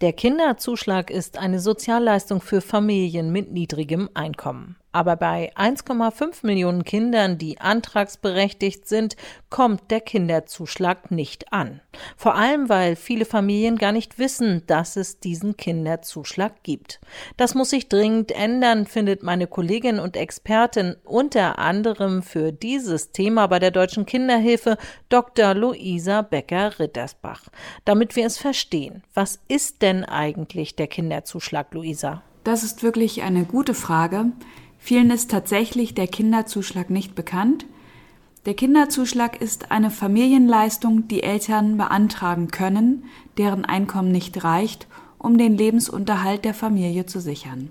Der Kinderzuschlag ist eine Sozialleistung für Familien mit niedrigem Einkommen. Aber bei 1,5 Millionen Kindern, die antragsberechtigt sind, kommt der Kinderzuschlag nicht an. Vor allem, weil viele Familien gar nicht wissen, dass es diesen Kinderzuschlag gibt. Das muss sich dringend ändern, findet meine Kollegin und Expertin unter anderem für dieses Thema bei der Deutschen Kinderhilfe Dr. Luisa Becker-Rittersbach. Damit wir es verstehen, was ist denn eigentlich der Kinderzuschlag, Luisa? Das ist wirklich eine gute Frage. Vielen ist tatsächlich der Kinderzuschlag nicht bekannt. Der Kinderzuschlag ist eine Familienleistung, die Eltern beantragen können, deren Einkommen nicht reicht, um den Lebensunterhalt der Familie zu sichern.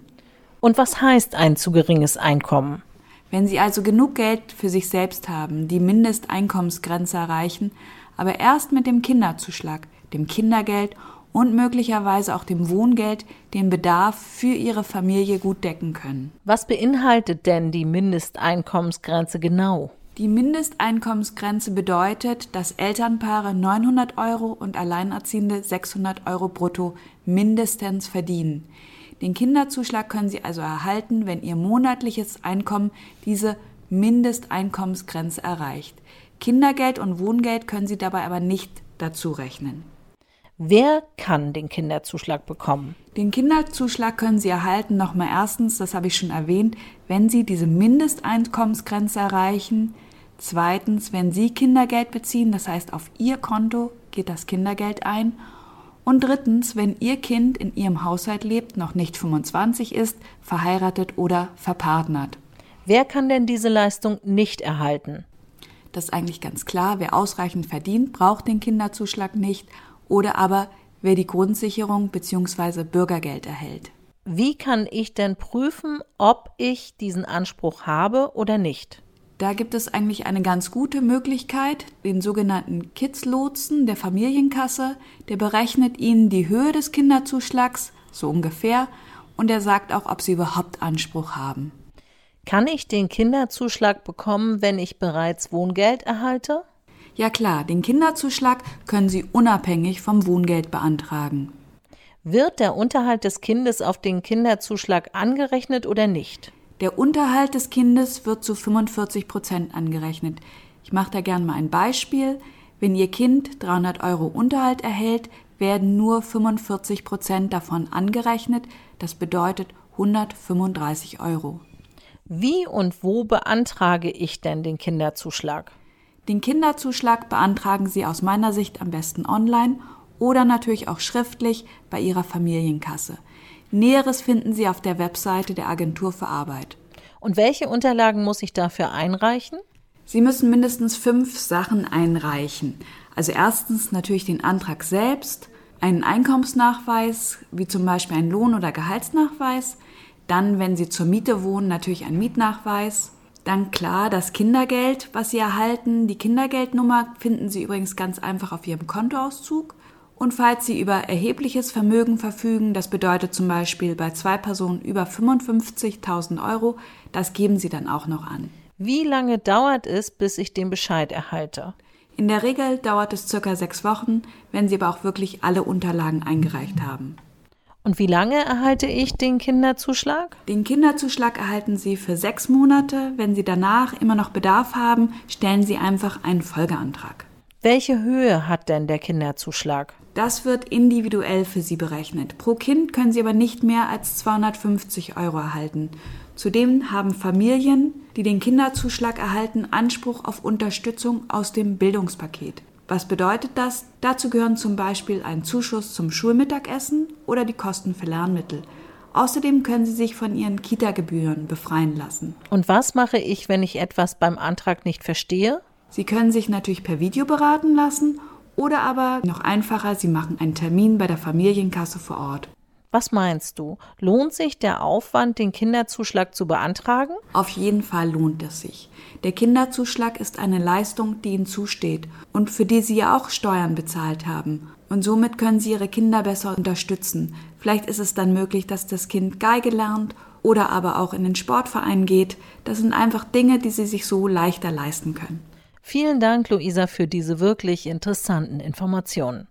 Und was heißt ein zu geringes Einkommen? Wenn Sie also genug Geld für sich selbst haben, die Mindesteinkommensgrenze erreichen, aber erst mit dem Kinderzuschlag, dem Kindergeld und möglicherweise auch dem Wohngeld den Bedarf für ihre Familie gut decken können. Was beinhaltet denn die Mindesteinkommensgrenze genau? Die Mindesteinkommensgrenze bedeutet, dass Elternpaare 900 Euro und Alleinerziehende 600 Euro brutto mindestens verdienen. Den Kinderzuschlag können Sie also erhalten, wenn Ihr monatliches Einkommen diese Mindesteinkommensgrenze erreicht. Kindergeld und Wohngeld können Sie dabei aber nicht dazu rechnen. Wer kann den Kinderzuschlag bekommen? Den Kinderzuschlag können Sie erhalten, nochmal erstens, das habe ich schon erwähnt, wenn Sie diese Mindesteinkommensgrenze erreichen. Zweitens, wenn Sie Kindergeld beziehen, das heißt auf Ihr Konto geht das Kindergeld ein. Und drittens, wenn Ihr Kind in Ihrem Haushalt lebt, noch nicht 25 ist, verheiratet oder verpartnert. Wer kann denn diese Leistung nicht erhalten? Das ist eigentlich ganz klar. Wer ausreichend verdient, braucht den Kinderzuschlag nicht oder aber wer die Grundsicherung bzw. Bürgergeld erhält. Wie kann ich denn prüfen, ob ich diesen Anspruch habe oder nicht? Da gibt es eigentlich eine ganz gute Möglichkeit, den sogenannten Kids-Lotsen der Familienkasse. Der berechnet Ihnen die Höhe des Kinderzuschlags, so ungefähr, und er sagt auch, ob Sie überhaupt Anspruch haben. Kann ich den Kinderzuschlag bekommen, wenn ich bereits Wohngeld erhalte? Ja klar, den Kinderzuschlag können Sie unabhängig vom Wohngeld beantragen. Wird der Unterhalt des Kindes auf den Kinderzuschlag angerechnet oder nicht? Der Unterhalt des Kindes wird zu 45 Prozent angerechnet. Ich mache da gern mal ein Beispiel. Wenn Ihr Kind 300 Euro Unterhalt erhält, werden nur 45 Prozent davon angerechnet. Das bedeutet 135 Euro. Wie und wo beantrage ich denn den Kinderzuschlag? Den Kinderzuschlag beantragen Sie aus meiner Sicht am besten online oder natürlich auch schriftlich bei Ihrer Familienkasse. Näheres finden Sie auf der Webseite der Agentur für Arbeit. Und welche Unterlagen muss ich dafür einreichen? Sie müssen mindestens fünf Sachen einreichen. Also erstens natürlich den Antrag selbst, einen Einkommensnachweis, wie zum Beispiel ein Lohn- oder Gehaltsnachweis, dann, wenn Sie zur Miete wohnen, natürlich ein Mietnachweis, dann klar das Kindergeld, was Sie erhalten. Die Kindergeldnummer finden Sie übrigens ganz einfach auf Ihrem Kontoauszug. Und falls Sie über erhebliches Vermögen verfügen, das bedeutet zum Beispiel bei zwei Personen über 55.000 Euro, das geben Sie dann auch noch an. Wie lange dauert es, bis ich den Bescheid erhalte? In der Regel dauert es circa sechs Wochen, wenn Sie aber auch wirklich alle Unterlagen eingereicht haben. Und wie lange erhalte ich den Kinderzuschlag? Den Kinderzuschlag erhalten Sie für sechs Monate. Wenn Sie danach immer noch Bedarf haben, stellen Sie einfach einen Folgeantrag. Welche Höhe hat denn der Kinderzuschlag? Das wird individuell für Sie berechnet. Pro Kind können Sie aber nicht mehr als 250 Euro erhalten. Zudem haben Familien, die den Kinderzuschlag erhalten, Anspruch auf Unterstützung aus dem Bildungspaket. Was bedeutet das? Dazu gehören zum Beispiel ein Zuschuss zum Schulmittagessen oder die Kosten für Lernmittel. Außerdem können Sie sich von Ihren Kita-Gebühren befreien lassen. Und was mache ich, wenn ich etwas beim Antrag nicht verstehe? Sie können sich natürlich per Video beraten lassen oder aber noch einfacher, Sie machen einen Termin bei der Familienkasse vor Ort. Was meinst du? Lohnt sich der Aufwand, den Kinderzuschlag zu beantragen? Auf jeden Fall lohnt es sich. Der Kinderzuschlag ist eine Leistung, die Ihnen zusteht und für die Sie ja auch Steuern bezahlt haben. Und somit können Sie Ihre Kinder besser unterstützen. Vielleicht ist es dann möglich, dass das Kind Geige lernt oder aber auch in den Sportverein geht. Das sind einfach Dinge, die Sie sich so leichter leisten können. Vielen Dank, Luisa, für diese wirklich interessanten Informationen.